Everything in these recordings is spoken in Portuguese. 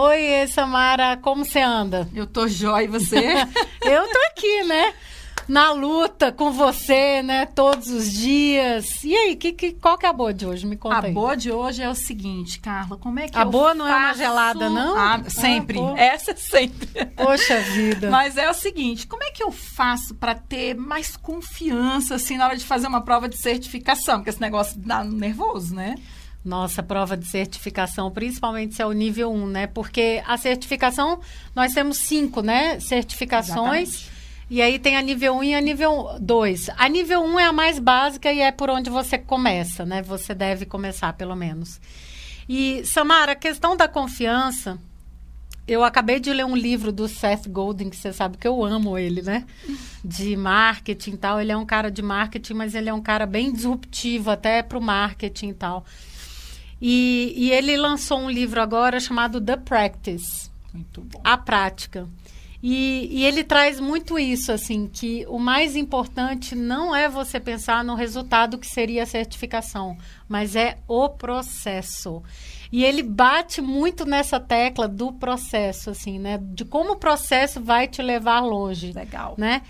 Oi, Samara, como você anda? Eu tô jóia, e você? eu tô aqui, né? Na luta com você, né? Todos os dias. E aí, que, que, qual que é a boa de hoje? Me conta a aí. A boa de hoje é o seguinte, Carla, como é que a eu boa não faço... é uma gelada, não? Ah, sempre. Ah, Essa é sempre. Poxa vida. Mas é o seguinte, como é que eu faço para ter mais confiança, assim, na hora de fazer uma prova de certificação? Porque esse negócio dá nervoso, né? Nossa prova de certificação, principalmente se é o nível 1, né? Porque a certificação, nós temos cinco, né? Certificações. Exatamente. E aí tem a nível 1 e a nível 2. A nível 1 é a mais básica e é por onde você começa, né? Você deve começar, pelo menos. E, Samara, a questão da confiança, eu acabei de ler um livro do Seth Godin, que você sabe que eu amo ele, né? De marketing e tal. Ele é um cara de marketing, mas ele é um cara bem disruptivo até para o marketing e tal. E, e ele lançou um livro agora chamado The Practice. Muito bom. A prática. E, e, ele traz muito isso, assim, que o mais importante não é você pensar no resultado que seria a certificação, mas é o processo. E ele bate muito nessa tecla do processo, assim, né? De como o processo vai te levar longe. Legal. Né?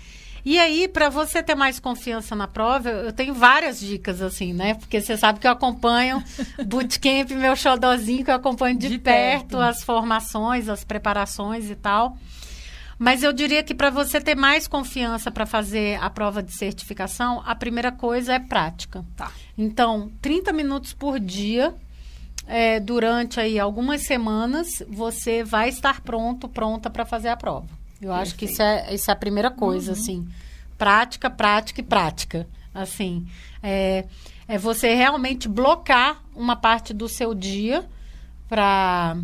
E aí, para você ter mais confiança na prova, eu tenho várias dicas, assim, né? Porque você sabe que eu acompanho Bootcamp, meu xodózinho, que eu acompanho de, de perto, perto as formações, as preparações e tal. Mas eu diria que para você ter mais confiança para fazer a prova de certificação, a primeira coisa é prática. Tá. Então, 30 minutos por dia, é, durante aí algumas semanas, você vai estar pronto, pronta para fazer a prova. Eu Perfeito. acho que isso é, isso é a primeira coisa, uhum. assim. Prática, prática e prática. Assim, é, é você realmente blocar uma parte do seu dia para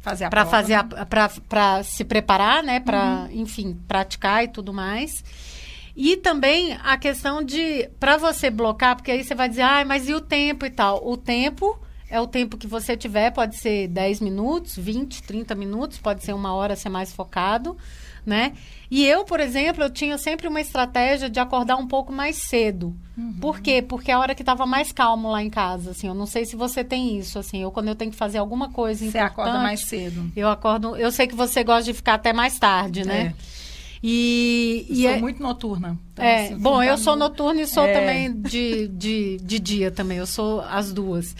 fazer para fazer para se preparar, né, para, uhum. enfim, praticar e tudo mais. E também a questão de para você blocar, porque aí você vai dizer: "Ah, mas e o tempo e tal?". O tempo é o tempo que você tiver, pode ser 10 minutos, 20, 30 minutos, pode ser uma hora ser mais focado, né? E eu, por exemplo, eu tinha sempre uma estratégia de acordar um pouco mais cedo. Uhum. Por quê? Porque é a hora que estava mais calmo lá em casa, assim. Eu não sei se você tem isso, assim. Eu, quando eu tenho que fazer alguma coisa Você acorda mais cedo. Eu acordo... Eu sei que você gosta de ficar até mais tarde, né? É. E, eu e sou é, muito noturna. Então, é, assim, bom, eu sou noturna e sou é. também de, de, de dia também. Eu sou as duas.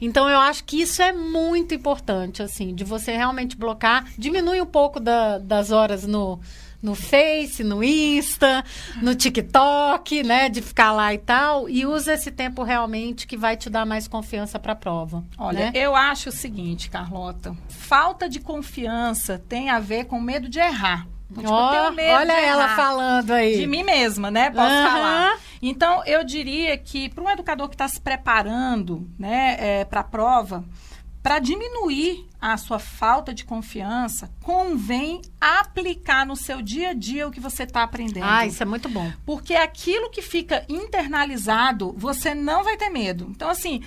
Então, eu acho que isso é muito importante, assim, de você realmente blocar. Diminui um pouco da, das horas no, no Face, no Insta, no TikTok, né? De ficar lá e tal. E usa esse tempo realmente que vai te dar mais confiança para a prova. Olha, né? eu acho o seguinte, Carlota. Falta de confiança tem a ver com medo de errar. Tipo, oh, olha ela falando aí. De mim mesma, né? Posso uhum. falar. Então, eu diria que para um educador que está se preparando né, é, para a prova, para diminuir a sua falta de confiança, convém aplicar no seu dia a dia o que você está aprendendo. Ah, isso é muito bom. Porque aquilo que fica internalizado, você não vai ter medo. Então, assim,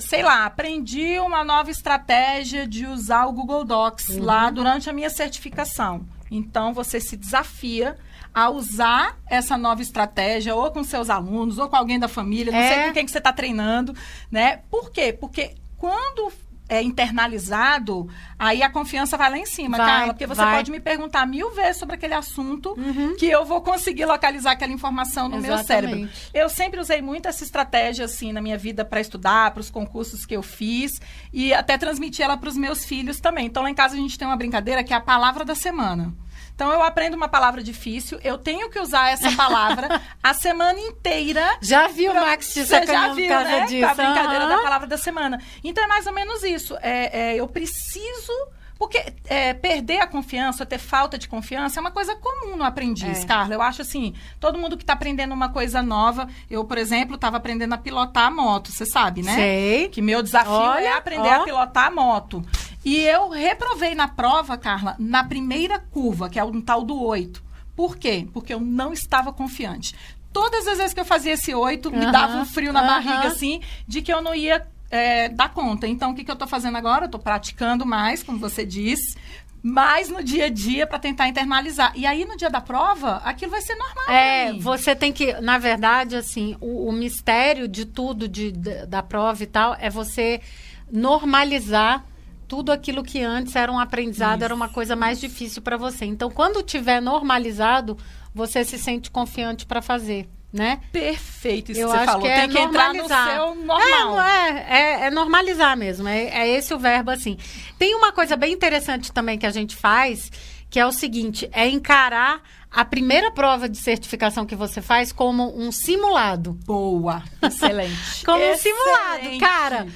sei lá, aprendi uma nova estratégia de usar o Google Docs uhum. lá durante a minha certificação. Então, você se desafia a usar essa nova estratégia, ou com seus alunos, ou com alguém da família, não é. sei com quem que você está treinando, né? Por quê? Porque quando é internalizado, aí a confiança vai lá em cima, vai, Carla. Porque você vai. pode me perguntar mil vezes sobre aquele assunto uhum. que eu vou conseguir localizar aquela informação no Exatamente. meu cérebro. Eu sempre usei muito essa estratégia, assim, na minha vida para estudar, para os concursos que eu fiz e até transmitir ela para os meus filhos também. Então, lá em casa a gente tem uma brincadeira que é a palavra da semana. Então eu aprendo uma palavra difícil, eu tenho que usar essa palavra a semana inteira. Já viu o Max te Você já viu, né? Disso. A brincadeira uhum. da palavra da semana. Então é mais ou menos isso. É, é eu preciso porque é, perder a confiança, ter falta de confiança é uma coisa comum no aprendiz, é. Carla. Eu acho assim, todo mundo que está aprendendo uma coisa nova, eu, por exemplo, estava aprendendo a pilotar a moto, você sabe, né? Sei. Que meu desafio Olha, é aprender ó. a pilotar a moto. E eu reprovei na prova, Carla, na primeira curva, que é um tal do 8. Por quê? Porque eu não estava confiante. Todas as vezes que eu fazia esse 8, uhum, me dava um frio na uhum. barriga, assim, de que eu não ia é, dar conta. Então, o que, que eu estou fazendo agora? Eu estou praticando mais, como você disse, mais no dia a dia para tentar internalizar. E aí, no dia da prova, aquilo vai ser normal. É, você tem que, na verdade, assim, o, o mistério de tudo de, de, da prova e tal é você normalizar tudo aquilo que antes era um aprendizado, Isso. era uma coisa mais difícil para você. Então, quando tiver normalizado, você se sente confiante para fazer, né? Perfeito isso Eu que você falou. que é Tem que entrar no normalizar. seu normal. É, é, é, é normalizar mesmo. É, é esse o verbo, assim. Tem uma coisa bem interessante também que a gente faz, que é o seguinte: é encarar a primeira prova de certificação que você faz como um simulado. Boa. Excelente. Como um Excelente. simulado, cara.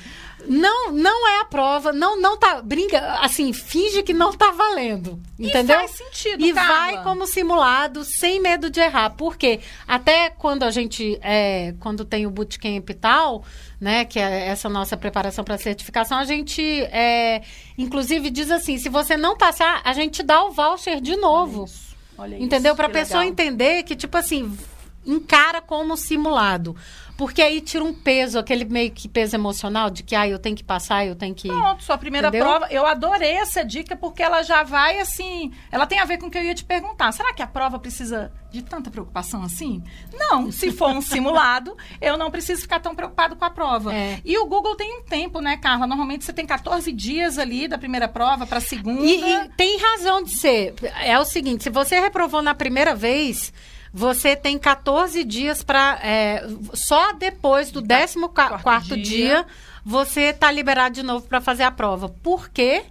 Não, não é a prova, não, não tá, brinca, assim, finge que não tá valendo, entendeu? faz sentido, E Carla. vai como simulado, sem medo de errar, porque até quando a gente, é, quando tem o bootcamp e tal, né, que é essa nossa preparação para certificação, a gente, é, inclusive, diz assim, se você não passar, a gente dá o voucher de novo. Isso. Olha Entendeu? isso, Para a pessoa legal. entender que, tipo assim, encara como simulado. Porque aí tira um peso, aquele meio que peso emocional de que, ah, eu tenho que passar, eu tenho que. Pronto, sua primeira Entendeu? prova. Eu adorei essa dica porque ela já vai assim. Ela tem a ver com o que eu ia te perguntar. Será que a prova precisa de tanta preocupação assim? Não. Se for um simulado, eu não preciso ficar tão preocupado com a prova. É. E o Google tem um tempo, né, Carla? Normalmente você tem 14 dias ali da primeira prova para a segunda. E, e tem razão de ser. É o seguinte: se você reprovou na primeira vez. Você tem 14 dias para. só depois do 14 quarto quarto dia. dia, você tá liberado de novo para fazer a prova. Por quê?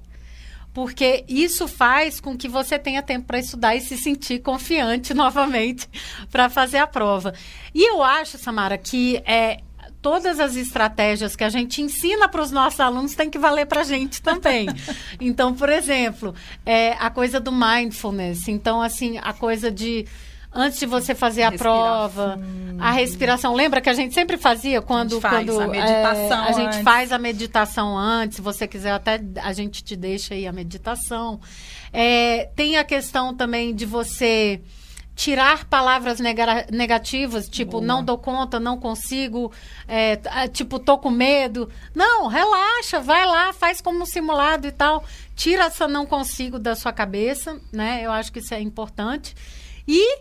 Porque isso faz com que você tenha tempo para estudar e se sentir confiante novamente para fazer a prova. E eu acho, Samara, que é, todas as estratégias que a gente ensina para os nossos alunos tem que valer para a gente também. então, por exemplo, é, a coisa do mindfulness. Então, assim, a coisa de antes de você fazer a Respirar prova, a respiração. Lembra que a gente sempre fazia quando, faz quando a meditação é, a gente faz a meditação antes. Se você quiser, até a gente te deixa aí a meditação. É, tem a questão também de você tirar palavras nega- negativas, tipo, Boa. não dou conta, não consigo, é, ah, tipo, tô com medo. Não, relaxa, vai lá, faz como um simulado e tal. Tira essa não consigo da sua cabeça, né? Eu acho que isso é importante. E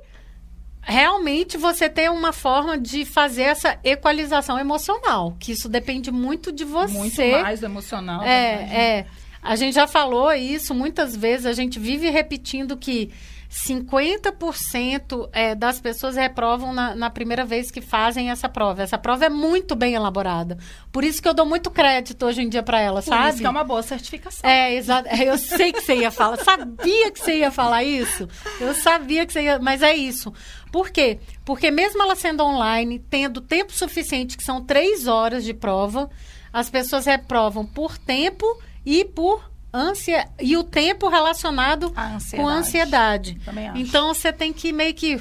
realmente você tem uma forma de fazer essa equalização emocional, que isso depende muito de você. Muito mais emocional. É, é. A gente já falou isso muitas vezes, a gente vive repetindo que 50% é, das pessoas reprovam na, na primeira vez que fazem essa prova. Essa prova é muito bem elaborada. Por isso que eu dou muito crédito hoje em dia para ela, Por sabe? isso que é uma boa certificação. É, exato. Eu sei que você ia falar. Sabia que você ia falar isso. Eu sabia que você ia. Mas é isso. Por quê? Porque mesmo ela sendo online, tendo tempo suficiente, que são três horas de prova, as pessoas reprovam por tempo e por ânsia. E o tempo relacionado A com a ansiedade. Também acho. Então você tem que meio que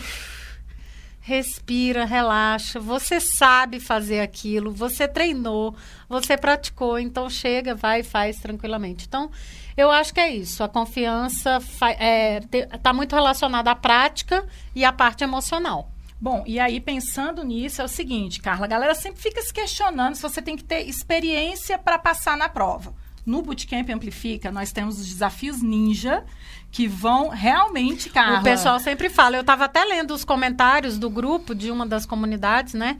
respira, relaxa. Você sabe fazer aquilo, você treinou, você praticou, então chega, vai e faz tranquilamente. Então, eu acho que é isso. A confiança está muito relacionada à prática e à parte emocional. Bom, e aí pensando nisso é o seguinte, Carla, a galera sempre fica se questionando se você tem que ter experiência para passar na prova. No Bootcamp Amplifica, nós temos os desafios ninja que vão realmente, Carla. O pessoal sempre fala. Eu estava até lendo os comentários do grupo de uma das comunidades, né?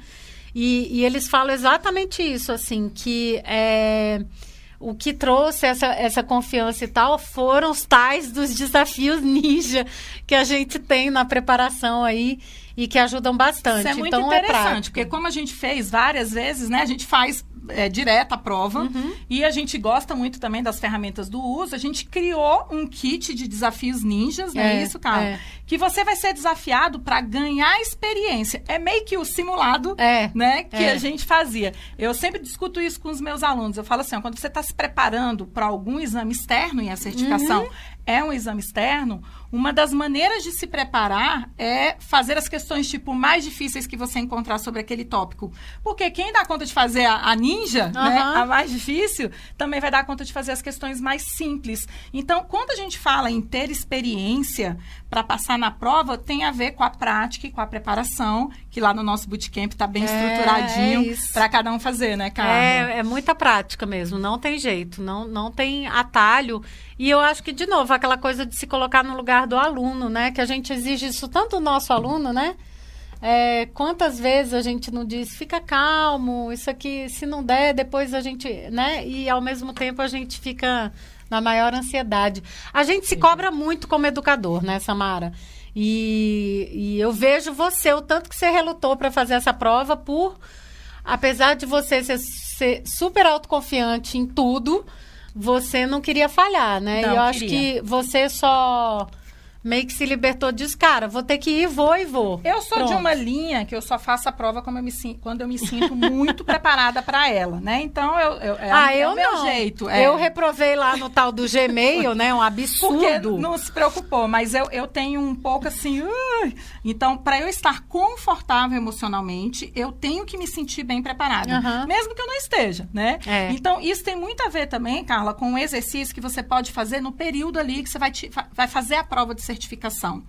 E, e eles falam exatamente isso, assim, que é, o que trouxe essa, essa confiança e tal foram os tais dos desafios ninja que a gente tem na preparação aí e que ajudam bastante. Isso é muito então, é interessante, prático. porque como a gente fez várias vezes, né? A gente faz é, direto a prova Uhum. e a gente gosta muito também das ferramentas do uso. A gente criou um kit de desafios ninjas, não é, É, isso, Carla? é. Que você vai ser desafiado para ganhar experiência. É meio que o simulado É, né, que é. a gente fazia. Eu sempre discuto isso com os meus alunos. Eu falo assim, ó, quando você está se preparando para algum exame externo e a certificação Uhum. É um exame externo, uma das maneiras de se preparar é fazer as questões tipo mais difíceis que você encontrar sobre aquele tópico. Porque quem dá conta de fazer a, a ninja, né, Aham. a mais difícil, também vai dar conta de fazer as questões mais simples. Então, quando a gente fala em ter experiência para passar na prova, tem a ver com a prática e com a preparação, que lá no nosso bootcamp está bem É, estruturadinho é para cada um fazer, né, Carla? É, é muita prática mesmo, não tem jeito, não, não tem atalho. E eu acho que, de novo, aquela coisa de se colocar no lugar do aluno, né? Que a gente exige isso tanto do nosso aluno, né? É, quantas vezes a gente não diz, fica calmo, isso aqui, se não der, depois a gente, né? E ao mesmo tempo a gente fica na maior ansiedade. A gente se cobra muito como educador, né, Samara? E, e eu vejo você, o tanto que você relutou para fazer essa prova, por, apesar de você ser, ser super autoconfiante em tudo, você não queria falhar, né? Não, e eu acho queria. que você só meio que se libertou disso. Cara, vou ter que ir, vou e vou. Eu sou de Pronto. uma linha que eu só faço a prova como eu me, quando eu me sinto muito preparada para ela, né? Então, eu, eu, é, Ah, é eu o meu não. jeito. é. Eu reprovei lá no tal do Gmail, né? Um Porque absurdo. não se preocupou, mas eu, eu tenho um pouco assim. "Ui". Então, para eu estar confortável emocionalmente, eu tenho que me sentir bem preparada. Aham. Mesmo que eu não esteja, né? É. Então, isso tem muito a ver também, Carla, com um exercício que você pode fazer no período ali que você vai, te- vai fazer a prova de certificação.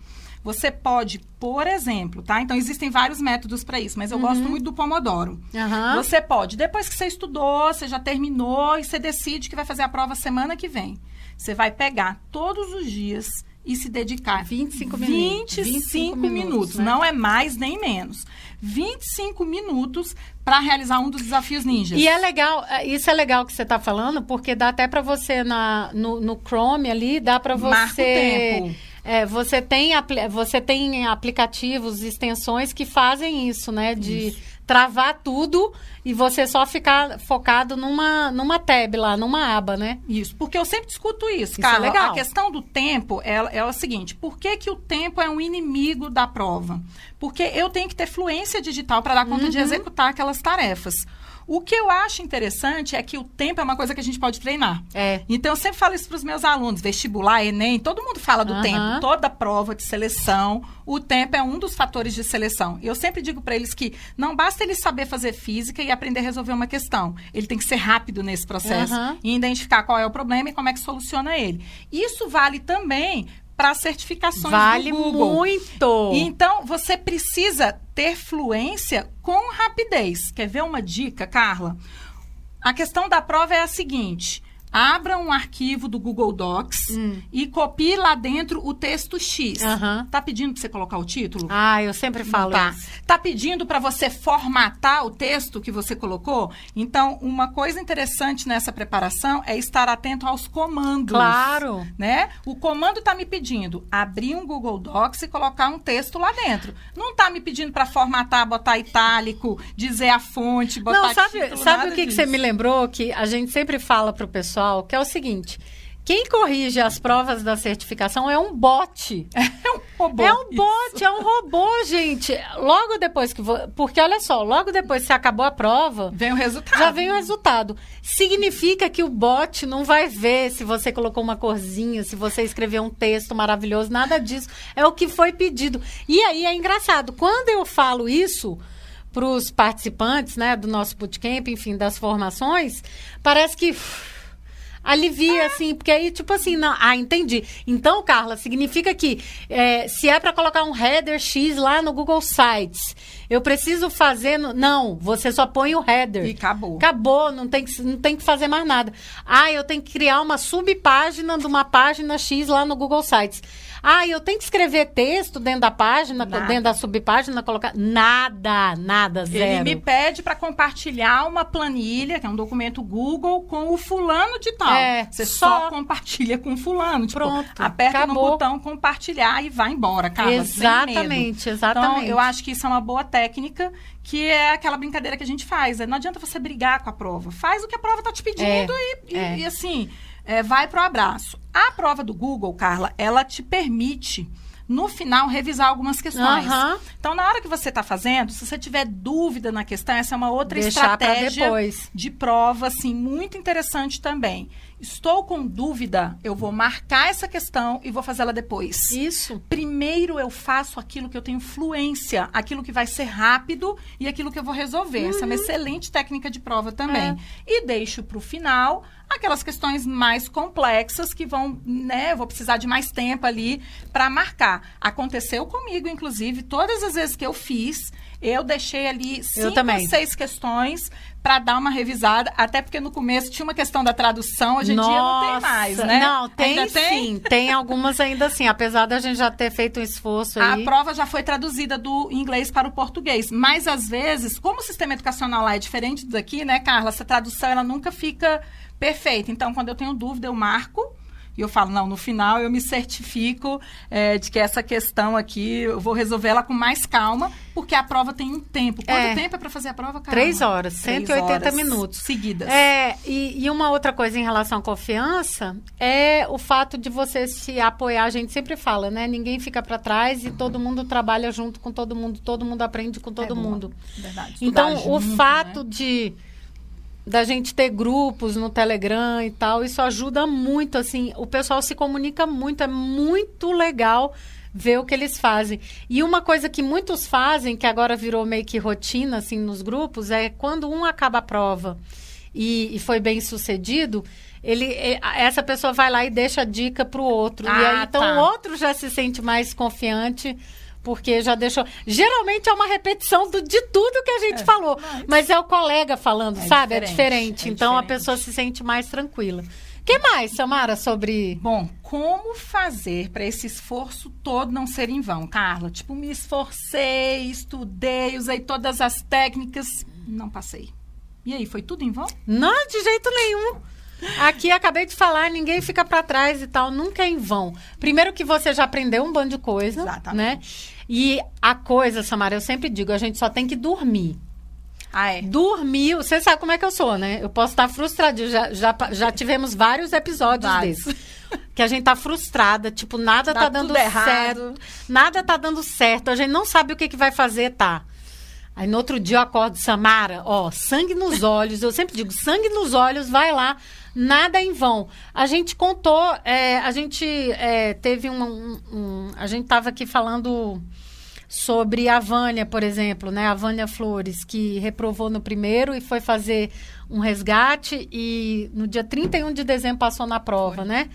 Você pode, por exemplo, tá? Então, existem vários métodos para isso, mas eu gosto muito do Pomodoro. Aham. Você pode, depois que você estudou, você já terminou e você decide que vai fazer a prova semana que vem. Você vai pegar todos os dias e se dedicar 25 minutos. 25, 25 minutos, minutos, né? não é mais nem menos. 25 minutos para realizar um dos desafios ninjas. E é legal, é, isso é legal que você está falando, porque dá até para você na, no, no Chrome ali, dá para você. Marca o tempo. É, você, tem, você tem aplicativos, extensões que fazem isso, né? De travar tudo e você só ficar focado numa, numa tab lá, numa aba, né? Isso, porque eu sempre discuto isso, Isso cara. é legal. A questão do tempo é, é o seguinte: por que, que o tempo é um inimigo da prova? Porque eu tenho que ter fluência digital para dar conta de Uhum. executar aquelas tarefas. O que eu acho interessante é que o tempo é uma coisa que a gente pode treinar. É. Então, eu sempre falo isso para os meus alunos, vestibular, Enem, todo mundo fala do Aham. tempo. Toda prova de seleção, o tempo é um dos fatores de seleção. Eu sempre digo para eles que não basta ele saber fazer física e aprender a resolver uma questão. Ele tem que ser rápido nesse processo Aham. e identificar qual é o problema e como é que soluciona ele. Isso vale também para certificações Vale do Google. muito. Então, você precisa ter fluência com rapidez. Quer ver uma dica, Carla? A questão da prova é a seguinte: abra um arquivo do Google Docs Hum. e copie lá dentro o texto X. Aham. Tá pedindo para você colocar o título? Ah, eu sempre falo tá. isso. Tá pedindo para você formatar o texto que você colocou? Então, uma coisa interessante nessa preparação é estar atento aos comandos. Claro. Né? O comando tá me pedindo abrir um Google Docs e colocar um texto lá dentro. Não tá me pedindo para formatar, botar itálico, dizer a fonte, botar Não, sabe, título, sabe o que, que você me lembrou? Que a gente sempre fala pro pessoal, que é o seguinte. Quem corrige as provas da certificação é um bot. É um robô. É um isso. bot, é um robô, gente. Logo depois que. vo- Porque olha só, logo depois que você acabou a prova, Vem o resultado. já vem o resultado. Significa que o bot não vai ver se você colocou uma corzinha, se você escreveu um texto maravilhoso, nada disso. É o que foi pedido. E aí é engraçado. Quando eu falo isso para os participantes, né, do nosso bootcamp, enfim, das formações, parece que alivia, assim, porque aí, tipo assim, não, ah, entendi. Então, Carla, significa que é, se é para colocar um header X lá no Google Sites, eu preciso fazer. No... Não, você só põe o header. E acabou. Acabou, não tem, que, não tem que fazer mais nada. Ah, eu tenho que criar uma subpágina de uma página X lá no Google Sites. Ah, eu tenho que escrever texto dentro da página, Nada. dentro da subpágina, colocar. Nada, nada, zero. Ele me pede para compartilhar uma planilha, que é um documento Google, com o fulano de tal. É, Você só, só. compartilha com o fulano. Tipo, Pronto, aperta no acabou. botão compartilhar e vai embora, medo. Exatamente, exatamente. Então, eu acho que isso é uma boa técnica, que é aquela brincadeira que a gente faz. É, Não adianta você brigar com a prova. Faz o que a prova tá te pedindo e, e- é. e, assim, é, vai pro abraço. A prova do Google, Carla, ela te permite, no final, revisar algumas questões. Então, na hora que você está fazendo, se você tiver dúvida na questão, essa é uma outra Deixar estratégia de prova, assim, muito interessante também. Estou com dúvida, eu vou marcar essa questão e vou fazê-la depois. Isso. Primeiro eu faço aquilo que eu tenho fluência, aquilo que vai ser rápido e aquilo que eu vou resolver. Essa é uma excelente técnica de prova também. É. E deixo para o final aquelas questões mais complexas que vão, né, vou precisar de mais tempo ali para marcar. Aconteceu comigo, inclusive, todas as vezes que eu fiz, eu deixei ali cinco ou seis questões para dar uma revisada, até porque no começo tinha uma questão da tradução, hoje em Nossa, dia não tem mais, né? Não, tem ainda sim, tem? tem algumas ainda assim, apesar da gente já ter feito um esforço aí. A prova já foi traduzida do inglês para o português, mas às vezes, como o sistema educacional lá é diferente daqui, né, Carla, essa tradução ela nunca fica perfeita. Então, quando eu tenho dúvida, eu marco e eu falo, não, no final eu me certifico é, de que essa questão aqui eu vou resolver ela com mais calma, porque a prova tem um tempo. Quanto é. tempo é para fazer a prova, Carla? Três horas, Três 180 horas minutos. Seguidas. É, e, e, uma outra coisa em relação à confiança é o fato de você se apoiar. A gente sempre fala, né? Ninguém fica para trás e todo mundo trabalha junto com todo mundo, todo mundo aprende com todo é mundo. Verdade. Então, junto, o fato né? de da gente ter grupos no Telegram e tal, isso ajuda muito, assim, o pessoal se comunica muito, é muito legal ver o que eles fazem. E uma coisa que muitos fazem, que agora virou meio que rotina, assim, nos grupos, é quando um acaba a prova e, e foi bem sucedido, ele, essa pessoa vai lá e deixa a dica para o outro. Ah, e aí, então, tá. o outro já se sente mais confiante porque já deixou. Geralmente é uma repetição do, de tudo que a gente é, falou, mas... mas... é o colega falando, é sabe? Diferente, é diferente. É então diferente. a pessoa se sente mais tranquila. que mais, Samara, sobre. Bom, como fazer para esse esforço todo não ser em vão, Carla? Tipo, me esforcei, estudei, usei todas as técnicas, não passei. E aí, foi tudo em vão? Não, de jeito nenhum. Aqui acabei de falar, ninguém fica para trás e tal, nunca é em vão. Primeiro que você já aprendeu um bando de coisa, Exatamente. né? E a coisa, Samara, eu sempre digo, a gente só tem que dormir. Ah, é? Dormir, você sabe como é que eu sou, né? Eu posso estar frustrada. Já, já, já tivemos vários episódios vários. desses. Que a gente tá frustrada, tipo, nada Dá tá dando certo. Nada tá dando certo. A gente não sabe o que, que vai fazer, tá? Aí no outro dia eu acordo, Samara, ó, sangue nos olhos. Eu sempre digo, sangue nos olhos, vai lá, nada em vão. A gente contou, é, a gente é, teve um, um, um, A gente tava aqui falando sobre a Vânia, por exemplo, né? A Vânia Flores, que reprovou no primeiro e foi fazer um resgate e no dia 31 de dezembro passou na prova, foi. né?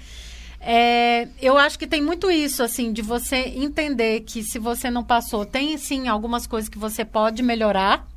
É, eu acho que tem muito isso, assim, de você entender que se você não passou, tem sim algumas coisas que você pode melhorar,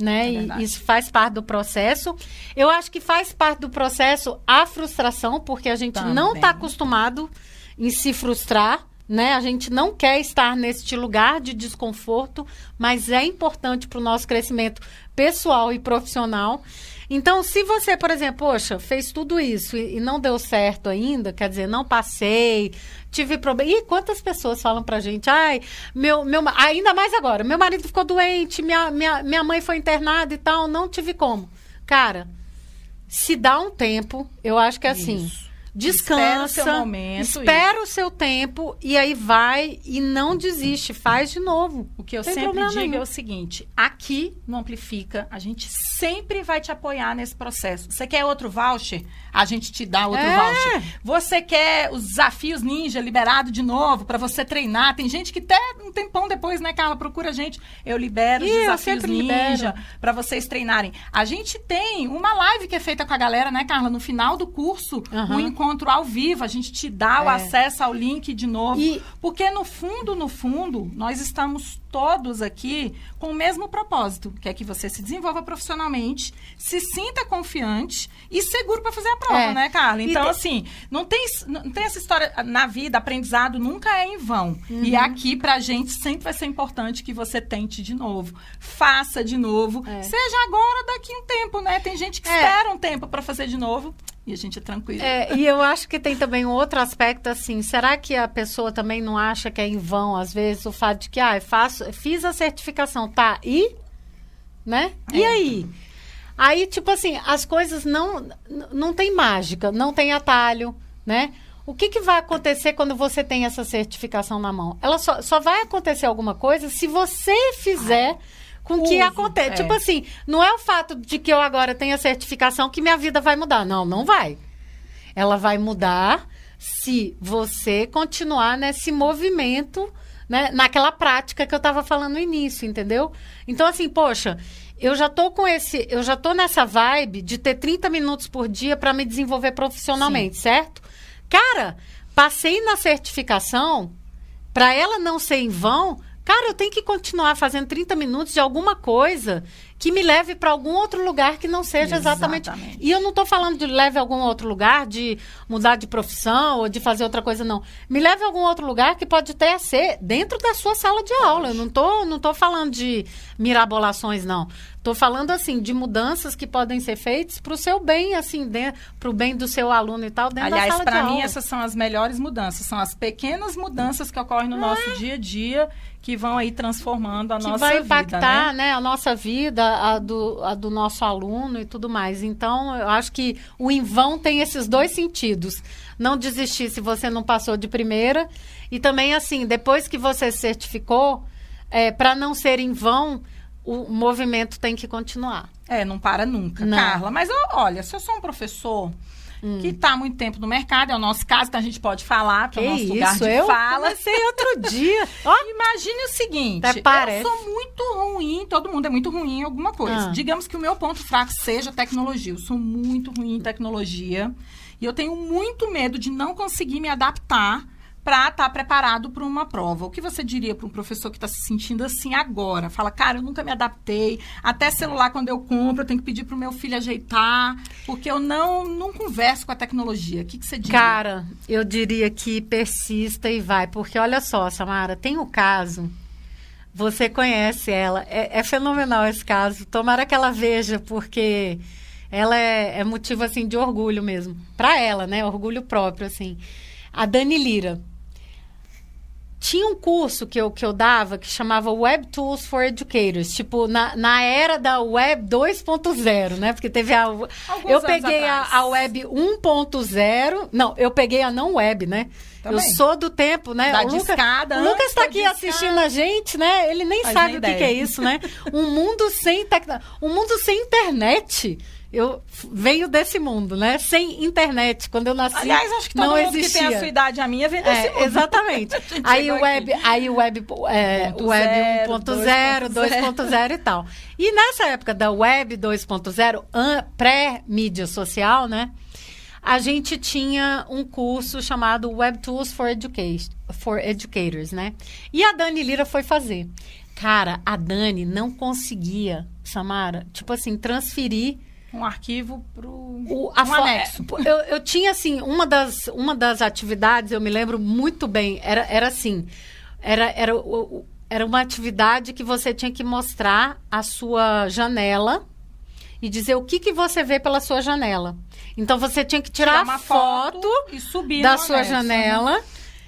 né? É e isso faz parte do processo. Eu acho que faz parte do processo a frustração, porque a gente Também. não está acostumado em se frustrar né? A gente não quer estar neste lugar de desconforto, mas é importante para o nosso crescimento pessoal e profissional. Então, se você, por exemplo, poxa, fez tudo isso e, e não deu certo ainda, quer dizer, não passei, tive problema. E quantas pessoas falam pra gente, ai, meu, meu, ainda mais agora, meu marido ficou doente, minha, minha, minha mãe foi internada e tal, não tive como. Cara, se dá um tempo, eu acho que é assim. Descansa, espera o seu momento, espera o seu tempo e aí vai e não desiste, faz de novo. O que eu sempre digo nenhum. é o seguinte: aqui no Amplifica, a gente sempre vai te apoiar nesse processo. Você quer outro voucher? A gente te dá outro é. voucher. Você quer os desafios ninja liberado de novo para você treinar? Tem gente que até um tempão depois, né, Carla, procura a gente. Eu libero Ih, os desafios ninja para vocês treinarem. A gente tem uma live que é feita com a galera, né, Carla, no final do curso, uhum. um encontro encontro ao vivo, a gente te dá é. o acesso ao link de novo. E... Porque no fundo, no fundo, nós estamos todos aqui com o mesmo propósito, que é que você se desenvolva profissionalmente, se sinta confiante e seguro para fazer a prova, é. né, Carla? Então, tem... assim, não tem, não tem essa história na vida, aprendizado nunca é em vão. Uhum. E aqui, pra gente, sempre vai ser importante que você tente de novo. Faça de novo. É. Seja agora, daqui um tempo, né? Tem gente que é. espera um tempo para fazer de novo e a gente é tranquilo. É, e eu acho que tem também um outro aspecto assim, será que a pessoa também não acha que é em vão, às vezes, o fato de que, ah, faço, fiz a certificação, tá, e? Né? E é. aí? Aí, tipo assim, as coisas não, não tem mágica, não tem atalho, né? O que, que vai acontecer quando você tem essa certificação na mão? Ela só, só vai acontecer alguma coisa se você fizer... Com o que acontece. É. Tipo assim, não é o fato de que eu agora tenho a certificação que minha vida vai mudar. Não, não vai. Ela vai mudar se você continuar nesse movimento, né, naquela prática que eu estava falando no início, entendeu? Então, assim, poxa, eu já tô com esse, eu já tô nessa vibe de ter 30 minutos por dia para me desenvolver profissionalmente, Sim. certo? Cara, passei na certificação, para ela não ser em vão, Cara, eu tenho que continuar fazendo 30 minutos de alguma coisa que me leve para algum outro lugar que não seja exatamente. exatamente. E eu não estou falando de leve a algum outro lugar, de mudar de profissão ou de fazer outra coisa, não. Me leve a algum outro lugar que pode até ser dentro da sua sala de aula. Eu não tô, não tô falando de mirabolações, não. Estou falando assim de mudanças que podem ser feitas para o seu bem, assim, para o bem do seu aluno e tal, dentro Aliás, da sala de aula. Aliás, para mim essas são as melhores mudanças, são as pequenas mudanças que ocorrem no é. nosso dia a dia que vão aí transformando a que nossa vida. Que vai impactar, né? né? a nossa vida, a do, a do nosso aluno e tudo mais. Então, eu acho que o em vão tem esses dois sentidos. Não desistir se você não passou de primeira. E também, assim, depois que você certificou, é, para não ser em vão, o movimento tem que continuar. É, não para nunca, não. Carla. Mas olha, se eu sou um professor hum. que está há muito tempo no mercado, é o nosso caso que a gente pode falar, que, é o nosso isso? lugar de eu fala. Eu outro dia. Imagine o seguinte, Até parece. eu sou muito ruim, todo mundo é muito ruim em alguma coisa. Ah. Digamos que o meu ponto fraco seja tecnologia. Eu sou muito ruim em tecnologia. E eu tenho muito medo de não conseguir me adaptar para estar tá preparado para uma prova. O que você diria para um professor que está se sentindo assim agora? Fala, cara, eu nunca me adaptei. Até celular, quando eu compro, eu tenho que pedir para o meu filho ajeitar, porque eu não, não converso com a tecnologia. O que, que você diria? Cara, eu diria que persista e vai. Porque olha só, Samara, tem o caso. Você conhece ela. É, é fenomenal esse caso. Tomara que ela veja, porque ela é, é motivo assim de orgulho mesmo. Para ela, né? Orgulho próprio, assim. A Dani Lira tinha um curso que eu, que eu dava que chamava Web Tools for Educators, tipo, na, na era da Web 2.0, né? Porque teve a. Alguns eu peguei a, a, Web 1.0. Não, eu peguei a não web, né? Também. Eu sou do tempo, né? Da o Lucas, discada, o Lucas está aqui assistindo a gente, né? Ele nem Faz sabe o que, que, é isso, né? um mundo sem tec... um mundo sem internet eu venho desse mundo, né? Sem internet. Quando eu nasci, Aliás, acho que todo não mundo existia. que tem a sua idade, a minha, vem desse é, mundo. Exatamente. aí o web, aí o web, é, web 1.0, 2.0 e tal. E nessa época da web 2.0, pré-mídia social, né? A gente tinha um curso chamado Web Tools for, Education, for Educators, né? E a Dani Lira foi fazer. Cara, a Dani não conseguia, Samara, tipo assim, transferir um arquivo para o um anexo. É, eu, eu tinha, assim, uma das, uma das atividades, eu me lembro muito bem, era, era assim, era, era, era uma atividade que você tinha que mostrar a sua janela e dizer o que, que você vê pela sua janela. Então, você tinha que tirar, tirar uma foto, foto e subir da sua anexo, janela né?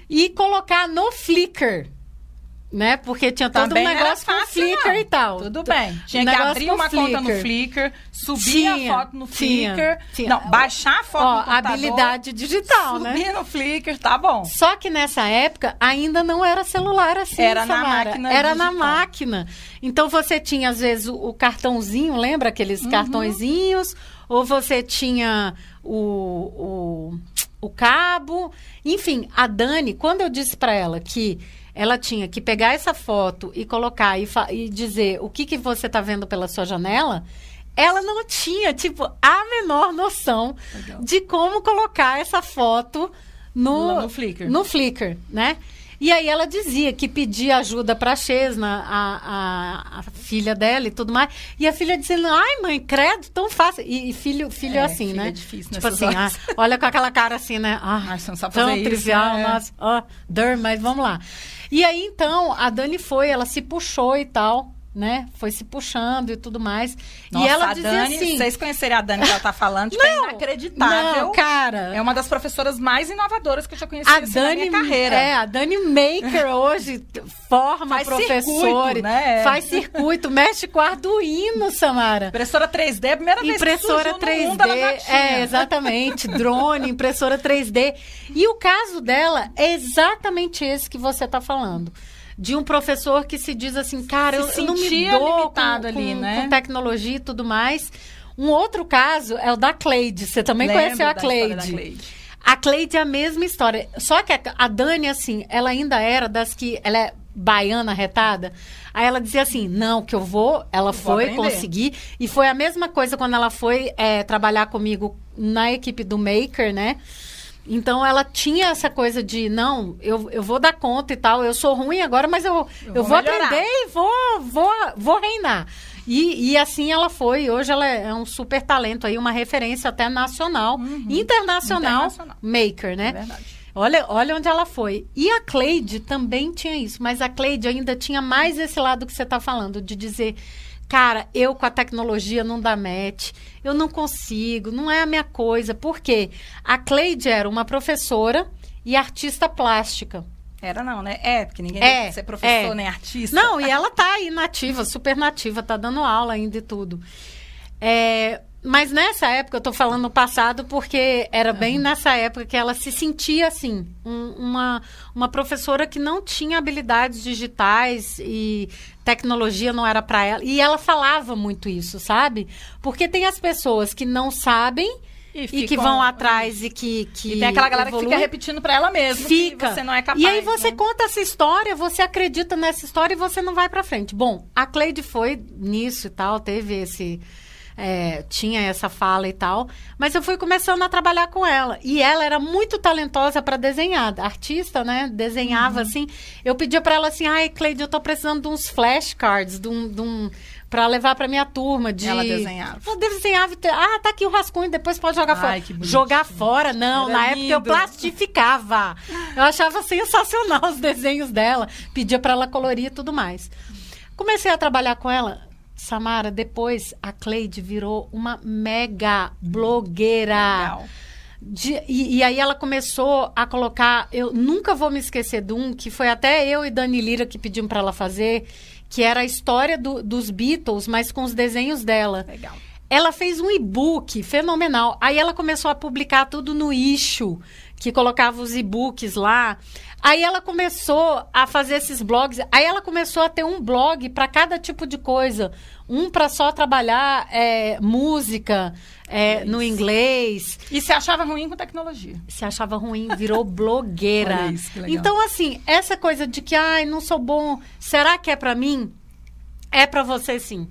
e colocar no Flickr né? Porque tinha todo Também um negócio fácil, com Flickr não. e tal. Tudo bem. Tinha que abrir uma Flickr. conta no Flickr, subir tinha, a foto no Flickr. Tinha, tinha. Não, baixar a foto Ó, no computador. habilidade digital, subir né? Subir no Flickr, tá bom. Só que nessa época ainda não era celular assim, Era Samara. na máquina Era digital. na máquina. Então você tinha às vezes o, o cartãozinho, lembra aqueles uhum. cartõezinhos? Ou você tinha o, o, o cabo. Enfim, a Dani, quando eu disse para ela que ela tinha que pegar essa foto e colocar e, e dizer o que, que você está vendo pela sua janela, ela não tinha, tipo, a menor noção Legal. de como colocar essa foto no, no Flickr. No Flickr, né? E aí ela dizia que pedia ajuda para a Chesna, a, a, filha dela e tudo mais. E a filha dizendo, ai mãe, credo, tão fácil. E, e filho, filho é, assim, filho né? É difícil tipo assim, ah, olha com aquela cara assim, né? Ah, ai, tão trivial, isso, né? nossa, oh, mas vamos lá. E aí, então, a Dani foi, ela se puxou e tal né? Foi se puxando e tudo mais. Nossa, e ela a dizia Dani, assim... vocês conhecerem a Dani que ela tá falando, tipo, é não, é inacreditável. Não, cara. É uma das professoras mais inovadoras que eu já conheci a assim, Dani, na minha carreira. É, a Dani Maker hoje forma faz professores, né? faz circuito, mexe com Arduino, Samara. Impressora 3D, primeira impressora vez que 3D, mundo, é, exatamente, drone, impressora 3D. E o caso dela é exatamente esse que você está falando de um professor que se diz assim, cara, se eu, eu não me dou com, ali, com, né? com tecnologia e tudo mais. Um outro caso é o da Cleide. Você também Lembro conheceu a Cleide. Cleide. A Cleide é a mesma história. Só que a Dani, assim, ela ainda era das que. Ela é baiana retada. Aí ela dizia assim: não, que eu vou. Ela eu foi vou conseguir. E foi a mesma coisa quando ela foi é, trabalhar comigo na equipe do Maker, né? Então ela tinha essa coisa de, não, eu, eu vou dar conta e tal, eu sou ruim agora, mas eu, eu, Eu vou, melhorar. aprender e vou, vou, vou reinar. E, e assim ela foi. Hoje ela é um super talento aí, uma referência até nacional, internacional, Internacional. maker, né? É verdade. Olha, olha onde ela foi. E a Cleide também tinha isso, mas a Cleide ainda tinha mais esse lado que você está falando, de dizer, cara, eu com a tecnologia não dá match, eu não consigo, não é a minha coisa. Por quê? A Cleide era uma professora e artista plástica. Era não, né? É, porque ninguém É, ser professor é. nem artista. Não, e ela tá aí nativa, super nativa, tá dando aula ainda e tudo. É, mas nessa época, eu tô falando no passado, porque era bem nessa época que ela se sentia assim, um- uma, uma professora que não tinha habilidades digitais e tecnologia não era para ela. E ela falava muito isso, sabe? Porque tem as pessoas que não sabem E e, que ficam- vão atrás e que, que E tem aquela galera que evoluem. fica repetindo pra ela mesma Fica. que você não é capaz. E aí você né? conta essa história, você acredita nessa história e você não vai pra frente. Bom, a Cleide foi nisso e tal, teve esse. É, tinha essa fala e tal, mas eu fui começando a trabalhar com ela. E ela era muito talentosa para desenhar, artista, né? Desenhava Uhum. assim. Eu pedia para ela assim: ai, Cleide, eu tô precisando de uns flashcards, de um. De um para levar para minha turma de Ela desenhava. Ela desenhava e ah tá aqui o rascunho depois pode jogar Ai, fora jogar fora não Era na época eu lindo. plastificava eu achava sensacional os desenhos dela. Pedia para ela colorir e tudo mais. Comecei a trabalhar com ela. Samara, depois a Cleide virou uma mega blogueira. Legal. De- e, e aí ela começou a colocar. Eu nunca vou me esquecer de um que foi até eu e Dani Lira que pedimos para ela fazer, que era a história do- dos Beatles, mas com os desenhos dela. Legal. Ela fez um e-book fenomenal. Aí ela começou a publicar tudo no Issue, que colocava os e-books lá. Aí ela começou a fazer esses blogs. Aí ela começou a ter um blog para cada tipo de coisa. Um para só trabalhar é, música é, no inglês. E se achava ruim com tecnologia. Se achava ruim, virou blogueira. Olha isso, que legal. Então, assim, essa coisa de que, ai, não sou bom, será que é para mim? É para você sim.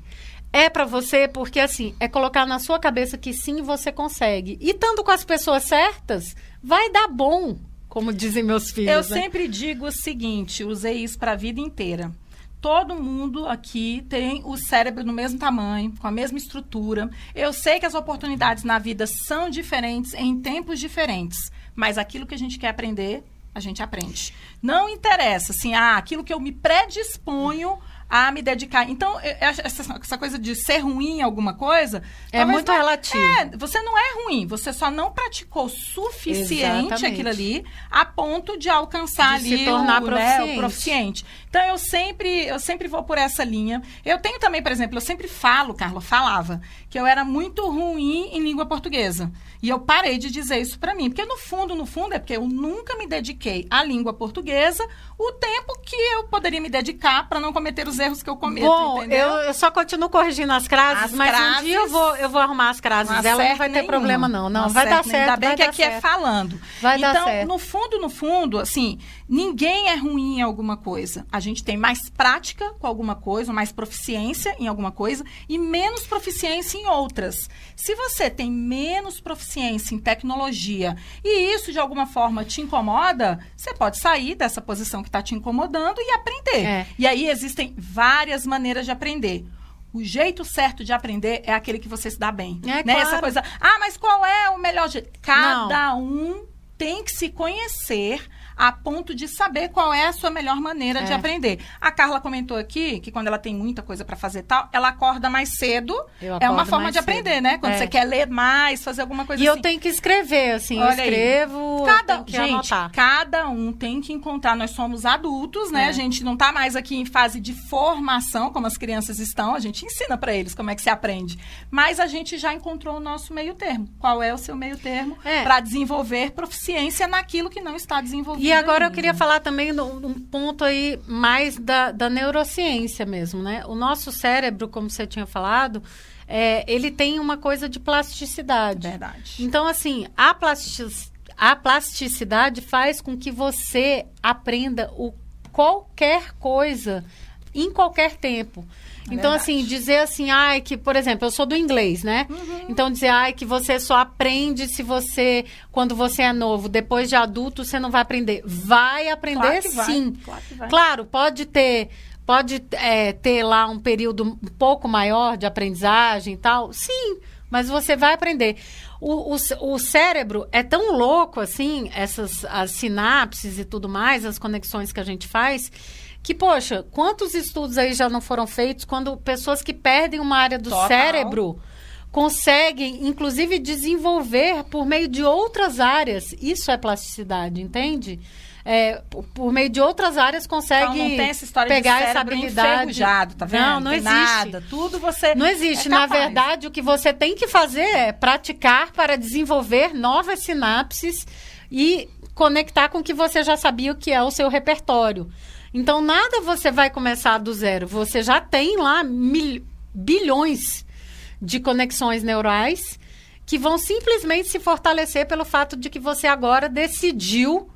É para você porque assim, é colocar na sua cabeça que sim, você consegue. E estando com as pessoas certas, vai dar bom, como dizem meus filhos. Eu né? sempre digo o seguinte, usei isso para a vida inteira. Todo mundo aqui tem o cérebro do mesmo tamanho, com a mesma estrutura. Eu sei que as oportunidades na vida são diferentes em tempos diferentes, mas aquilo que a gente quer aprender, a gente aprende. Não interessa, assim, ah, aquilo que eu me predisponho a me dedicar. Então, essa, essa coisa de ser ruim em alguma coisa... É muito não- relativo. É, você não é ruim, você só não praticou suficiente Exatamente. aquilo ali a ponto de alcançar De se ali tornar o, né, proficiente. o proficiente. Então eu sempre, eu sempre vou por essa linha. Eu tenho também, por exemplo, eu sempre falo, Carla, falava que eu era muito ruim em língua portuguesa. E eu parei de dizer isso pra mim, porque no fundo, no fundo é porque eu nunca me dediquei à língua portuguesa o tempo que eu poderia me dedicar para não cometer os erros que eu cometo, Bom, entendeu? eu, eu só continuo corrigindo as crases, As mas um crases- dia eu vou, eu vou arrumar as crases Não dela, não vai ter nenhuma. problema não. Não, vai acerta dar certo. Ainda bem vai que dar aqui é certo. falando. Vai dar então, certo. no fundo, no fundo, assim, ninguém é ruim em alguma coisa. A gente tem mais prática com alguma coisa, mais proficiência em alguma coisa e menos proficiência em outras. Se você tem menos proficiência em tecnologia e isso de alguma forma te incomoda, você pode sair dessa posição que está te incomodando e aprender. É. E aí existem várias maneiras de aprender. O jeito certo de aprender é aquele que você se dá bem. É, né? Essa claro. coisa, ah, mas qual é o melhor jeito? Cada um tem que se conhecer a ponto de saber qual é a sua melhor maneira de É. aprender. A Carla comentou aqui que quando ela tem muita coisa para fazer e tal, ela acorda mais cedo. Eu é uma forma de aprender, cedo. né? Quando É. você quer ler mais, fazer alguma coisa E assim. eu tenho que escrever, assim, eu Olha aí. escrevo, Cada, eu que gente, anotar. cada um tem que encontrar. Nós somos adultos, né? É. A gente não tá mais aqui em fase de formação, como as crianças estão. A gente ensina para eles como é que se aprende. Mas a gente já encontrou o nosso meio termo. Qual é o seu meio termo É. para desenvolver proficiência naquilo que não está desenvolvido? E agora eu queria falar também num um ponto aí mais da, da neurociência mesmo, né? O nosso cérebro, como você tinha falado, é, ele tem uma coisa de plasticidade. Verdade. Então, assim, a, a plasticidade faz com que você aprenda o, qualquer coisa em qualquer tempo. Então, verdade. assim, dizer assim, ai, que, por exemplo, eu sou do inglês, né? Uhum. Então, dizer, ai, que você só aprende se você, quando você é novo, depois de adulto, você não vai aprender. Vai aprender claro sim. Vai. Claro, claro, pode ter. Pode é, ter lá um período um pouco maior de aprendizagem e tal. Sim, mas você vai aprender. O, o, o, cérebro é tão louco assim, essas as sinapses e tudo mais, as conexões que a gente faz, que, poxa, quantos estudos aí já não foram feitos quando pessoas que perdem uma área do Total. cérebro conseguem, inclusive, desenvolver por meio de outras áreas. Isso é plasticidade, entende? É, por, meio de outras áreas consegue então, não tem essa história pegar de essa habilidade. Tá vendo? Não, não existe. Nada, tudo você Não existe. É Na verdade, o que você tem que fazer é praticar para desenvolver novas sinapses e conectar com o que você já sabia o que é o seu repertório. Então, nada você vai começar do zero. Você já tem lá mil, bilhões de conexões neurais que vão simplesmente se fortalecer pelo fato de que você agora decidiu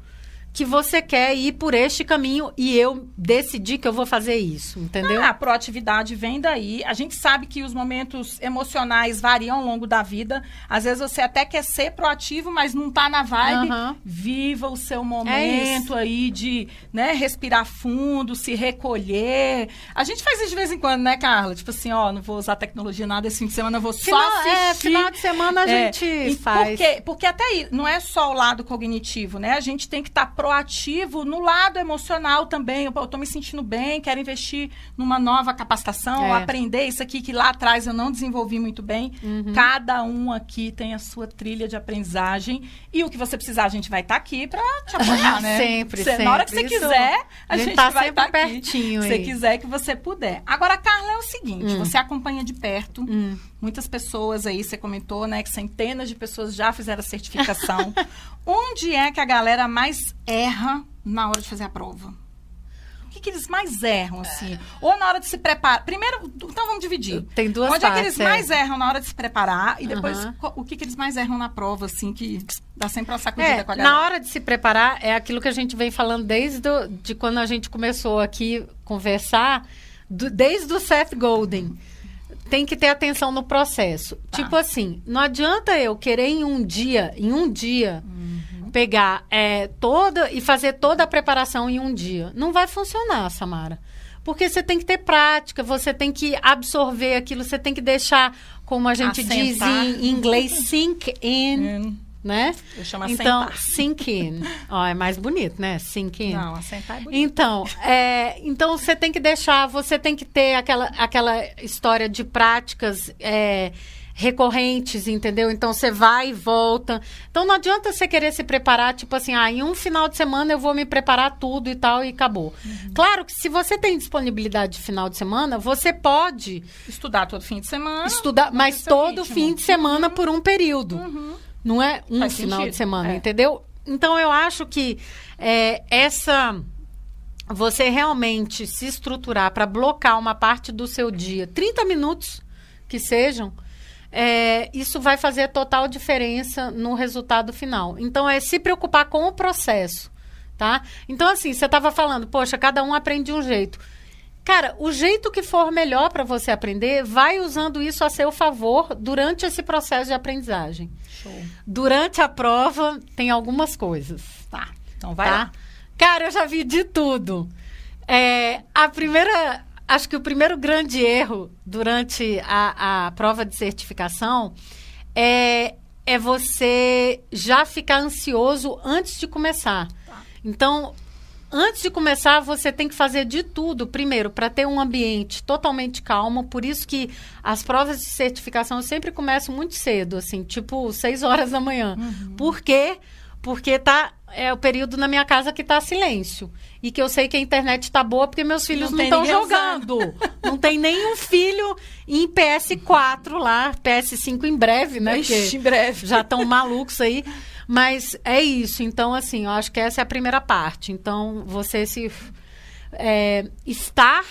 que você quer ir por este caminho e eu decidi que eu vou fazer isso, entendeu? Ah, a proatividade vem daí. A gente sabe que os momentos emocionais variam ao longo da vida. Às vezes você até quer ser proativo, mas não tá na vibe. Uhum. Viva o seu momento é aí de, né, respirar fundo, se recolher. A gente faz isso de vez em quando, né, Carla? Tipo assim, ó, não vou usar tecnologia nada esse fim de semana, vou final, só é, assistir. É, final de semana a é, gente faz. Porque, porque até aí, não é só o lado cognitivo, né? A gente tem que estar tá proativo no lado emocional também. Eu estou me sentindo bem, quero investir numa nova capacitação, é. aprender isso aqui que lá atrás eu não desenvolvi muito bem. Uhum. Cada um aqui tem a sua trilha de aprendizagem e o que você precisar, a gente vai estar tá aqui para te apoiar, né? sempre, você, sempre. Na hora que você isso, quiser, a, a gente, tá vai estar tá pertinho. Se você quiser que você puder. Agora, Carla, é o seguinte, hum. você acompanha de perto. Hum. Muitas pessoas aí, você comentou, né, que centenas de pessoas já fizeram a certificação. Onde é que a galera mais erra na hora de fazer a prova? O que, que eles mais erram, assim? Ou na hora de se preparar? Primeiro, então vamos dividir. Tem duas Onde partes, é que eles é. mais erram na hora de se preparar? E depois, uhum. o que, que eles mais erram na prova, assim, que dá sempre uma sacudida é, com a galera? Na hora de se preparar, é aquilo que a gente vem falando desde do, de quando a gente começou aqui conversar, do, desde o Seth Golden tem que ter atenção no processo. Tá. Tipo assim, não adianta eu querer em um dia, em um dia, uhum. pegar é, toda e fazer toda a preparação em um dia. Não vai funcionar, Samara. Porque você tem que ter prática, você tem que absorver aquilo, você tem que deixar, como a gente Assentar. diz em inglês, sink in né? Eu chamo então, assentar. sink in. Ó, é mais bonito, né? Sink in. Não, assentar é bonito. Então, é, então você tem que deixar, você tem que ter aquela, aquela história de práticas é, recorrentes, entendeu? Então você vai e volta. Então não adianta você querer se preparar, tipo assim, ah, em um final de semana eu vou me preparar tudo e tal e acabou. Uhum. Claro que se você tem disponibilidade de final de semana, você pode estudar todo fim de semana. Estudar, mas todo ritmo. fim de semana uhum. por um período. Uhum. Não é um Faz final sentido. de semana, é. entendeu? Então eu acho que é, essa você realmente se estruturar para blocar uma parte do seu dia, 30 minutos que sejam, é, isso vai fazer total diferença no resultado final. Então é se preocupar com o processo, tá? Então assim, você estava falando, poxa, cada um aprende de um jeito. Cara, o jeito que for melhor para você aprender, vai usando isso a seu favor durante esse processo de aprendizagem. Show. Durante a prova, tem algumas coisas. Tá. Então vai tá? lá. Cara, eu já vi de tudo. É, a primeira. Acho que o primeiro grande erro durante a, a prova de certificação é, é você já ficar ansioso antes de começar. Tá. Então, Antes de começar, você tem que fazer de tudo, primeiro, para ter um ambiente totalmente calmo. Por isso que as provas de certificação eu sempre começam muito cedo, assim, tipo 6 horas da manhã. Uhum. Por quê? Porque tá, é o período na minha casa que tá silêncio. E que eu sei que a internet tá boa porque meus filhos não estão jogando. não tem nenhum filho em PS4 lá, PS5 em breve, né? Ixi, em breve. Já estão malucos aí. Mas é isso. Então, assim, eu acho que essa é a primeira parte. Então, você se é, estar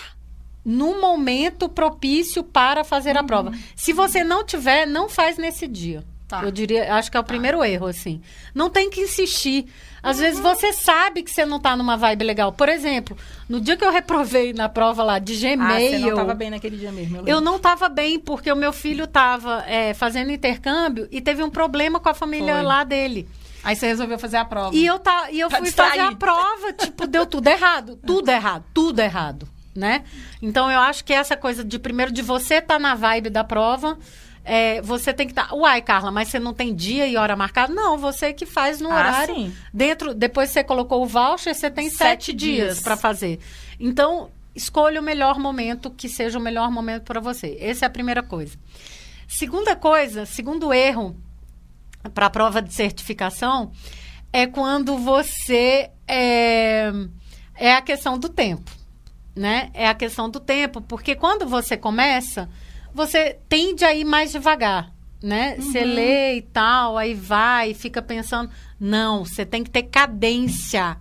no momento propício para fazer uhum. a prova. Se você não tiver, não faz nesse dia. Tá. Eu diria, acho que é o tá. primeiro erro, assim. Não tem que insistir. Às uhum. vezes você sabe que você não tá numa vibe legal. Por exemplo, no dia que eu reprovei na prova lá de Gmail. Ah, você não tava bem naquele dia mesmo. Eu, eu não tava bem, porque o meu filho tava é, fazendo intercâmbio e teve um problema com a família Foi. lá dele. Aí você resolveu fazer a prova. E eu, tá, e eu fui distrair. fazer a prova, tipo, deu tudo errado. Tudo errado, tudo errado, né? Então eu acho que essa coisa de primeiro de você estar tá na vibe da prova é, você tem que estar. Tá, Uai, Carla, mas você não tem dia e hora marcada? Não, você que faz no ah, horário. Sim. Dentro, depois você colocou o voucher, você tem sete, sete dias para fazer. Então, escolha o melhor momento que seja o melhor momento para você. Essa é a primeira coisa. Segunda coisa, segundo erro para a prova de certificação é quando você é, é a questão do tempo, né? É a questão do tempo, porque quando você começa você tende a ir mais devagar, né? Uhum. Você lê e tal, aí vai, fica pensando. Não, você tem que ter cadência.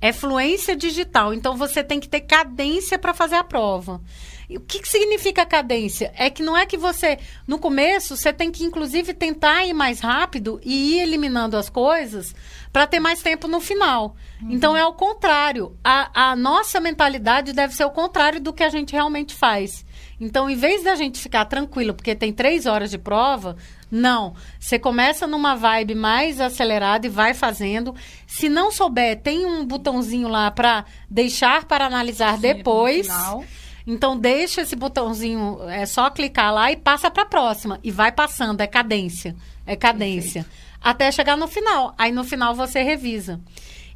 É fluência digital, então você tem que ter cadência para fazer a prova. E o que, que significa cadência? É que não é que você, no começo, você tem que, inclusive, tentar ir mais rápido e ir eliminando as coisas para ter mais tempo no final. Uhum. Então, é o contrário. A, a nossa mentalidade deve ser o contrário do que a gente realmente faz. Então, em vez da gente ficar tranquilo, porque tem três horas de prova, não. Você começa numa vibe mais acelerada e vai fazendo. Se não souber, tem um botãozinho lá para deixar para analisar Sim, depois. Então, deixa esse botãozinho, é só clicar lá e passa para a próxima. E vai passando, é cadência. É cadência. Perfeito. Até chegar no final. Aí, no final, você revisa.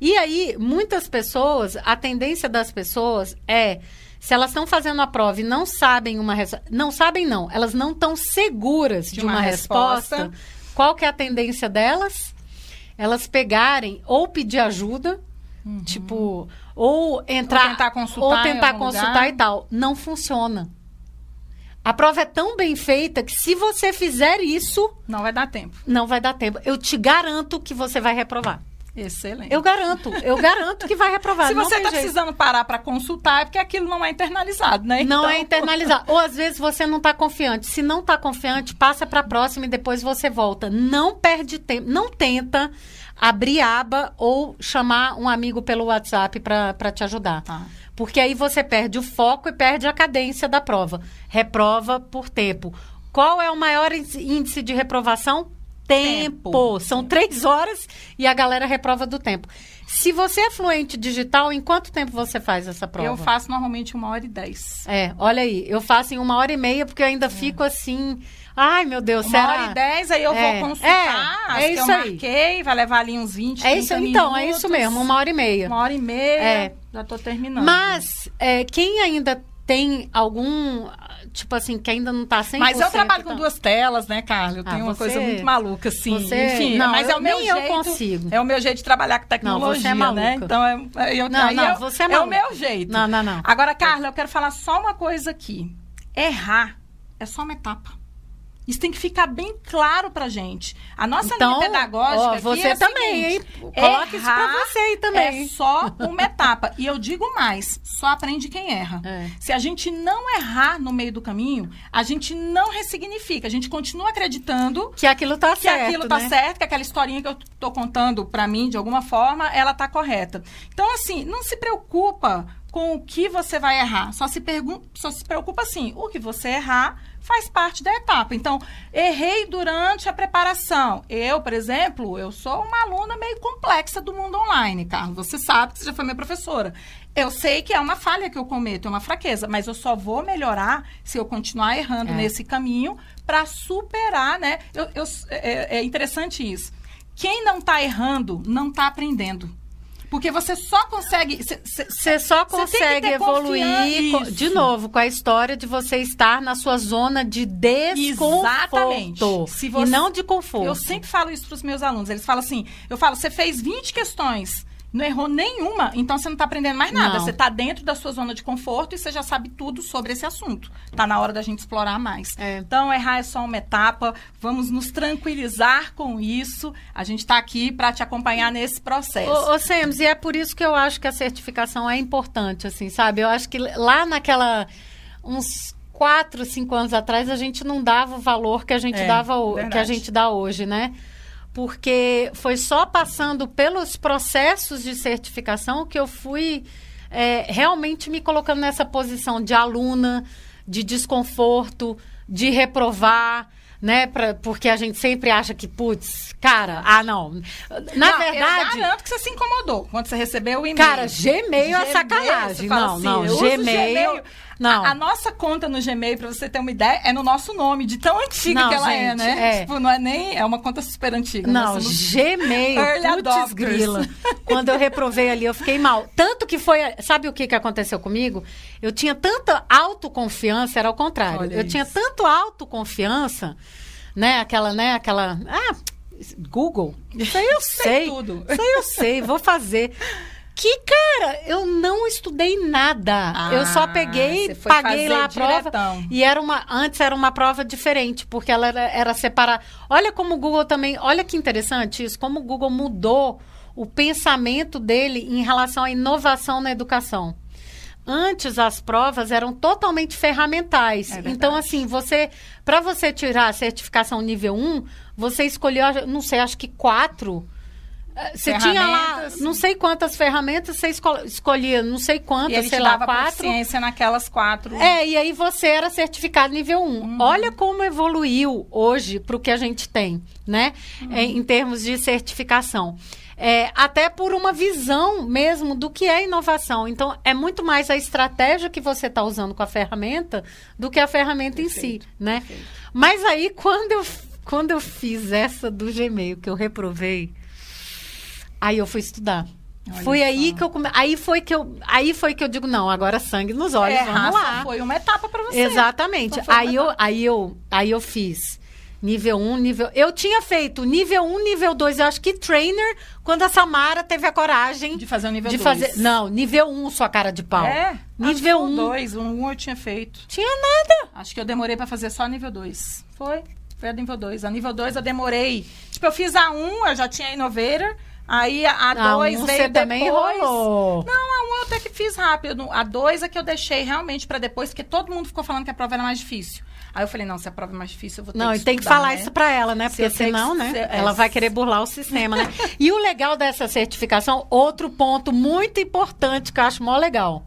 E aí, muitas pessoas, a tendência das pessoas é se elas estão fazendo a prova e não sabem uma não sabem não, elas não estão seguras de, de uma, uma resposta, resposta, qual que é a tendência delas? Elas pegarem ou pedir ajuda, uhum. tipo, ou entrar ou tentar consultar, ou tentar consultar e tal. Não funciona. A prova é tão bem feita que se você fizer isso, não vai dar tempo. Não vai dar tempo. Eu te garanto que você vai reprovar. Excelente. Eu garanto, eu garanto que vai reprovar. Se você está precisando parar para consultar, é porque aquilo não é internalizado, né? Não então... é internalizado. Ou às vezes você não está confiante. Se não está confiante, passa para a próxima e depois você volta. Não perde tempo, não tenta abrir aba ou chamar um amigo pelo WhatsApp para te ajudar. Tá. Porque aí você perde o foco e perde a cadência da prova. Reprova por tempo. Qual é o maior índice de reprovação? tempo. tempo. São três horas e a galera reprova do tempo. Se você é fluente digital, em quanto tempo você faz essa prova? Eu faço normalmente uma hora e dez. É, olha aí, eu faço em uma hora e meia, porque eu ainda é. fico assim. Ai, meu Deus, uma será? Uma hora e dez, aí eu é. vou consultar. É, é isso que eu aí. marquei, vai levar ali uns 20, é isso, minutos. Então, é isso mesmo, uma hora e meia. Uma hora e meia, é. já tô terminando. Mas, é, quem ainda tem algum tipo assim, que ainda não tá 100%. Mas eu trabalho tá... com duas telas, né, Carla? Eu ah, tenho uma coisa muito maluca, assim. Você... Enfim, não, mas é o meu nem jeito. eu consigo. É o meu jeito de trabalhar com tecnologia, não, você é né? maluca. né? Então, é, eu, não, não, eu, você é maluca. É o meu jeito. Não, não, não. Agora, Carla, eu quero falar só uma coisa aqui. Errar é só uma etapa. Isso tem que ficar bem claro pra gente. A nossa então, linha pedagógica. Ó, você é também, seguinte, hein? Coloque isso pra você aí também. É só uma etapa. E eu digo mais: só aprende quem erra. É. Se a gente não errar no meio do caminho, a gente não ressignifica. A gente continua acreditando que aquilo tá que certo. Que aquilo tá né? certo, que aquela historinha que eu tô contando pra mim, de alguma forma, ela tá correta. Então, assim, não se preocupa com o que você vai errar. Só se, só se preocupa assim: o que você errar faz parte da etapa. Então, errei durante a preparação. Eu, por exemplo, eu sou uma aluna meio complexa do mundo online, Carlos. Você sabe que você já foi minha professora. Eu sei que é uma falha que eu cometo, é uma fraqueza, mas eu só vou melhorar se eu continuar errando é. nesse caminho para superar, né? Eu, eu, é, é interessante isso. Quem não está errando, não está aprendendo. Porque você só consegue. Você só consegue evoluir, de novo, com a história de você estar na sua zona de desconforto. Exatamente. Se você, e não de conforto. Eu sempre falo isso para os meus alunos. Eles falam assim: eu falo, você fez 20 questões não errou nenhuma, então você não está aprendendo mais nada. Não. Você está dentro da sua zona de conforto e você já sabe tudo sobre esse assunto. Está na hora da gente explorar mais. É. Então, errar é só uma etapa. Vamos nos tranquilizar com isso. A gente está aqui para te acompanhar nesse processo. Ô, ô Sems, e é por isso que eu acho que a certificação é importante, assim, sabe? Eu acho que lá naquela... uns quatro, cinco anos atrás, a gente não dava o valor que a gente É, dava verdade. que a gente dá hoje, né? Porque foi só passando pelos processos de certificação que eu fui é, realmente me colocando nessa posição de aluna, de desconforto, de reprovar, né? Pra, porque a gente sempre acha que, putz, cara, ah, não. Na Não, verdade. Eu garanto que você se incomodou quando você recebeu o e-mail. Cara, Gmail é Gmail, sacanagem. Não, assim, não, uso Gmail. Não. A, a nossa conta no Gmail, pra você ter uma ideia, é no nosso nome, de tão antiga Não, que ela é, gente, né? é. Tipo, não é nem. É uma conta super antiga. Não, somos- Gmail, putz grila. Quando eu reprovei ali, eu fiquei mal. Tanto que foi, sabe o que, que aconteceu comigo? Eu tinha tanta autoconfiança, era ao contrário. Olha eu isso. tinha tanto autoconfiança, né? Aquela, né? Aquela, ah, Google. Isso aí eu Sei sei. tudo. Isso aí eu sei, vou fazer. Que, cara, eu não estudei nada. Ah, eu só peguei, você foi paguei lá a prova. diretão. E era uma. Antes era uma prova diferente, porque ela era, era separar. Olha como o Google também. Olha que interessante isso, como o Google mudou o pensamento dele em relação à inovação na educação. Antes as provas eram totalmente ferramentais. É então, assim, você. Para você tirar a certificação nível 1, você escolheu, não sei, acho que quatro. Você tinha lá, não sei quantas ferramentas, você esco- escolhia, não sei quantas, sei lá, quatro. proficiência naquelas quatro. É, e aí você era certificado nível 1. Uhum. Olha como evoluiu hoje para o que a gente tem, né? Uhum. É, em termos de certificação. É, até por uma visão mesmo do que é inovação. Então, é muito mais a estratégia que você está usando com a ferramenta do que a ferramenta em si, né? Mas aí, quando eu, quando eu fiz essa do Gmail, que eu reprovei, aí eu fui estudar. Olha foi aí só. que eu come... aí foi que eu aí foi que eu digo não agora sangue nos olhos É, vamos lá foi uma etapa pra você. Exatamente. Aí eu, aí, eu, aí eu fiz nível 1, nível. Eu tinha feito nível 1, nível 2, eu acho que trainer, quando a Samara teve a coragem De fazer o nível de dois. fazer. Não, nível 1, sua cara de pau. É? Nível Acho que foi 1. o dois, um, um eu tinha feito. Tinha nada. Acho que eu demorei pra fazer só nível 2. Foi? Foi a nível 2. A nível 2 eu demorei. Tipo, eu fiz a 1, eu já tinha Innovator. Aí a A 2 um veio você também depois. rolou. Não, a 1 eu até que fiz rápido. A 2 é que eu deixei realmente pra depois, porque todo mundo ficou falando que a prova era mais difícil. Aí eu falei, não, se a prova é mais difícil, eu vou ter Não, que e tem que falar né? isso pra ela, né? Se Porque tenho senão, que né? é. Ela vai querer burlar o sistema, né? E o legal dessa certificação, outro ponto muito importante que eu acho mó legal.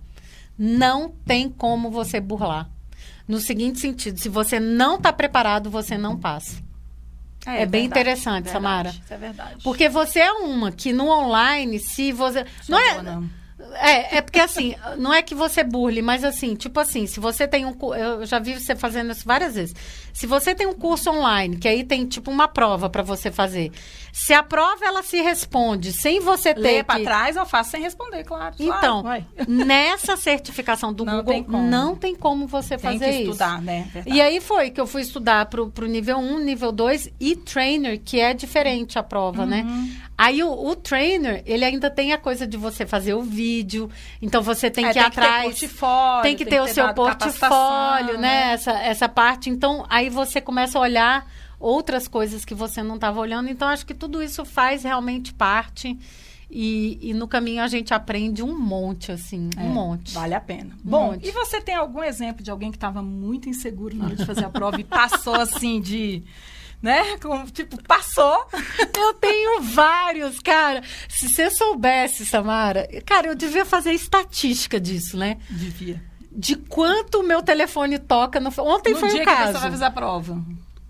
Não tem como você burlar. No seguinte sentido, se você não está preparado, você não passa. É bem interessante, verdade, Samara. Isso é verdade. Porque você é uma que no online, se você. Não é, Dona. É, é porque assim, não é que você burle, mas assim, tipo assim, se você tem um. Eu já vi você fazendo isso várias vezes. Se você tem um curso online, que aí tem tipo uma prova para você fazer. Se a prova ela se responde sem você ter. Ler pra que- trás, eu faço sem responder, claro. Então, claro, nessa certificação do Não Google, tem não tem como você Tem fazer que isso. estudar, né? Verdade. E aí foi que eu fui estudar pro, pro nível 1, nível 2 e trainer, que é diferente a prova, né? Uhum. Aí o, o trainer, ele ainda tem a coisa de você fazer o vídeo, então você tem É, que ir atrás. ter portfólio, tem que ter o seu portfólio, capacitação, né? Essa, essa parte. Então, aí você começa a olhar outras coisas que você não estava olhando. Então, acho que tudo isso faz realmente parte. E, e no caminho a gente aprende um monte, assim, um É, monte. Vale a pena. Um Bom, monte. e você tem algum exemplo de alguém que estava muito inseguro na hora de fazer a prova e passou assim de. Né? Como, tipo, passou. Eu tenho vários, cara. Se você soubesse, Samara, cara, eu devia fazer estatística disso, né? Devia. De quanto o meu telefone toca. No... Ontem no foi dia o que caso. você vai fazer a prova.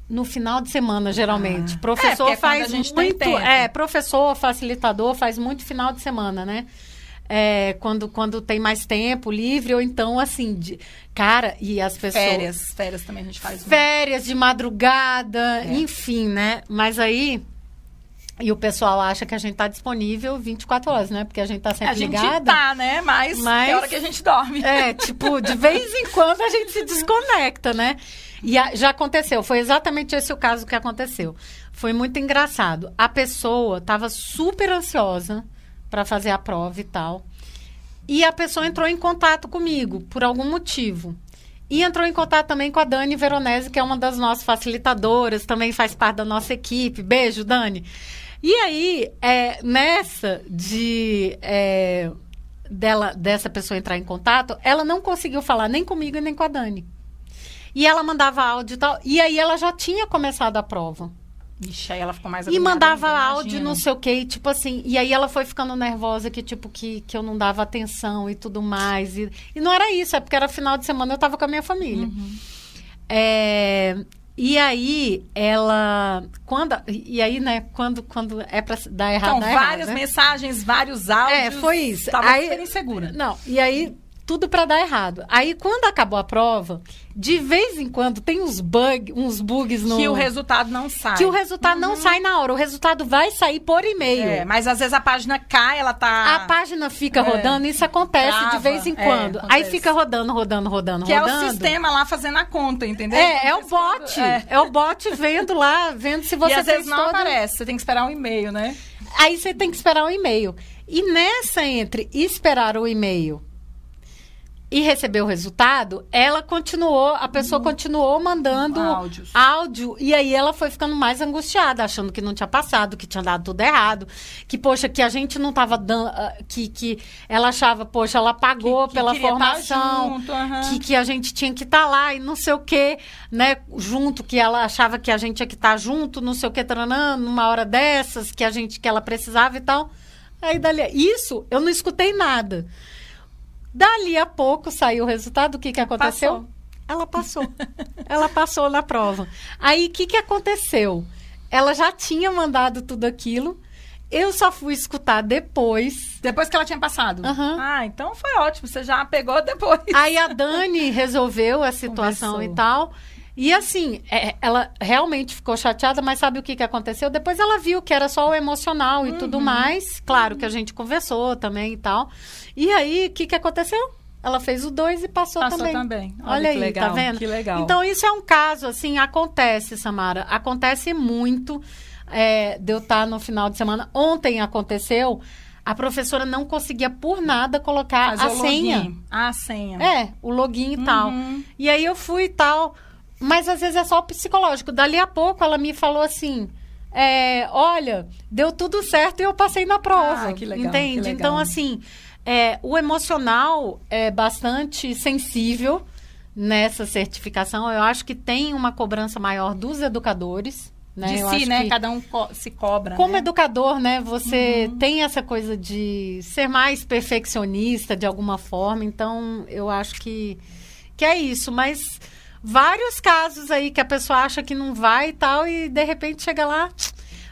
No final de semana, geralmente. Ah. Professor É, é faz a muito. tempo. É, professor, facilitador, faz muito final de semana, né? É, quando, quando tem mais tempo livre, ou então, assim, de... cara, e as pessoas. Férias. Férias também a gente faz. muito. Férias de madrugada, É. enfim, né? Mas aí. E o pessoal acha que a gente tá disponível 24 horas, né? Porque a gente tá sempre A gente ligada. tá, né? Mas, Mas- é hora que a gente dorme. É, tipo, de vez em quando a gente se desconecta, né? E a- já aconteceu, foi exatamente esse o caso que aconteceu. Foi muito engraçado. A pessoa estava super ansiosa para fazer a prova e tal. E a pessoa entrou em contato comigo, por algum motivo. E entrou em contato também com a Dani Veronese, que é uma das nossas facilitadoras, também faz parte da nossa equipe. Beijo, Dani. E aí, é, nessa de é, dela, dessa pessoa entrar em contato, ela não conseguiu falar nem comigo e nem com a Dani. E ela mandava áudio e tal. E aí ela já tinha começado a prova. Ixi, aí ela ficou mais E mandava áudio, não sei o quê, e, tipo assim. E aí ela foi ficando nervosa, que tipo, que, que eu não dava atenção e tudo mais. E, e não era isso, é porque era final de semana eu tava com a minha família. Uhum. É, e aí, ela. Quando, e aí, né, quando, quando é pra dar errado. Então, dá errado, várias né? mensagens, vários áudios. É, foi isso. Tava Aí- super insegura. Não, e aí tudo pra dar errado. Aí quando acabou a prova, de vez em quando tem uns bug, uns bugs no Que o resultado não sai. que o resultado não sai na hora. O resultado vai sair por e-mail. É, mas às vezes a página cai, ela tá... A página fica É. rodando, isso acontece Trava, de vez em é, quando. Aí acontece. fica rodando, rodando, rodando, Que é rodando. o sistema lá fazendo a conta, entendeu? É, é o bot. É. É. o bot vendo lá, vendo se você e às vezes não todo- aparece, você tem que esperar um e-mail, né? Aí você tem que esperar o e-mail. E nessa entre esperar o e-mail e receber o resultado, ela continuou, a pessoa continuou mandando Uhum. Áudios. áudio e aí ela foi ficando mais angustiada, achando que não tinha passado, que tinha dado tudo errado, que poxa, que a gente não tava dando, ah, que que ela achava, poxa, ela pagou Que- que pela tá formação, junto, aham. que que a gente tinha que estar lá e não sei o quê, né, junto, que ela achava que a gente tinha que estar junto, não sei o quê, taranã, numa hora dessas, que a gente, que ela precisava e tal. Aí dali, isso, eu não escutei nada. Dali a pouco saiu o resultado, o que que aconteceu? Passou. Ela passou. ela passou na prova. Aí, o que que aconteceu? Ela já tinha mandado tudo aquilo, eu só fui escutar depois. Depois que ela tinha passado. Aham. Ah, então foi ótimo, você já pegou depois. Aí a Dani resolveu a situação Conversou. e tal. E assim, é, ela realmente ficou chateada, mas sabe o que, que aconteceu? Depois ela viu que era só o emocional e tudo mais. Claro que a gente conversou também e tal. E aí, o que, que aconteceu? Ela fez o dois e passou, Passou também. também. Olha Olha, aí, legal, tá vendo? que legal. Então, isso é um caso, assim, acontece, Samara. Acontece muito é, de eu estar no final de semana. Ontem aconteceu, a professora não conseguia por nada colocar Fazer a senha. login. A senha. É, o login e tal. Uhum. E aí eu fui e tal. Mas às vezes é só psicológico. Dali a pouco ela me falou assim. é, olha, deu tudo certo e eu passei na prova. Ah, que legal, entende? que legal. Então, assim, é, o emocional é bastante sensível nessa certificação. Eu acho que tem uma cobrança maior dos educadores. Né? De Eu si, acho né? que- Cada um co- se cobra. como né? educador, né, você Uhum. tem essa coisa de ser mais perfeccionista de alguma forma, então eu acho que, que é isso, mas vários casos aí que a pessoa acha que não vai e tal, e de repente chega lá,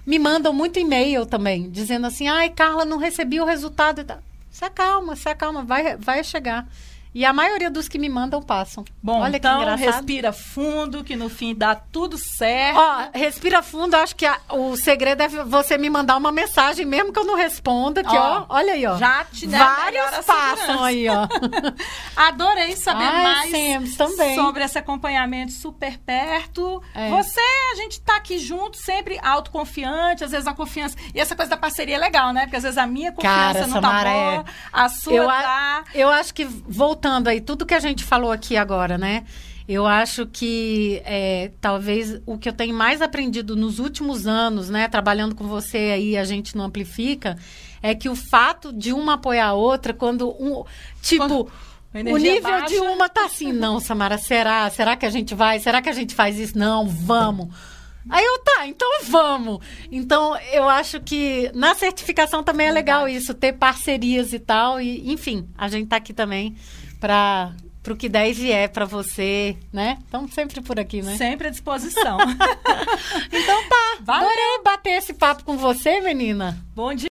me mandam muito e-mail também, dizendo assim, ai, Carla, não recebi o resultado. Se acalma, se acalma, vai, vai chegar. E a maioria dos que me mandam passam. Bom, Olha então respira fundo, que no fim dá tudo certo. Ó, respira fundo, acho que a- o segredo é você me mandar uma mensagem, mesmo que eu não responda, que ó, Ó, olha aí, ó. já te a Vários passam aí, ó. Adorei saber Ai, mais Sam, também. sobre esse acompanhamento super perto. É. Você, a gente tá aqui junto, sempre autoconfiante, às vezes a confiança. E essa coisa da parceria é legal, né? Porque às vezes a minha confiança Cara, não Samara, tá boa, a sua eu, a- tá. eu acho que, voltando aí, tudo que a gente falou aqui agora, né? Eu acho que é, talvez o que eu tenho mais aprendido nos últimos anos, né, trabalhando com você aí, a gente não amplifica, é que o fato de uma apoiar a outra, quando um. Tipo. Quando O nível baixa. de uma tá assim, não, Samara, será? Será que a gente vai? Será que a gente faz isso? Não, vamos. Aí eu, tá, então vamos. Então, eu acho que na certificação também é legal isso, ter parcerias e tal. E, enfim, a gente tá aqui também para o que der e vier para você, né? Estamos sempre por aqui, né? Sempre à disposição. Então tá, Valeu. adorei bater esse papo com você, menina. Bom dia.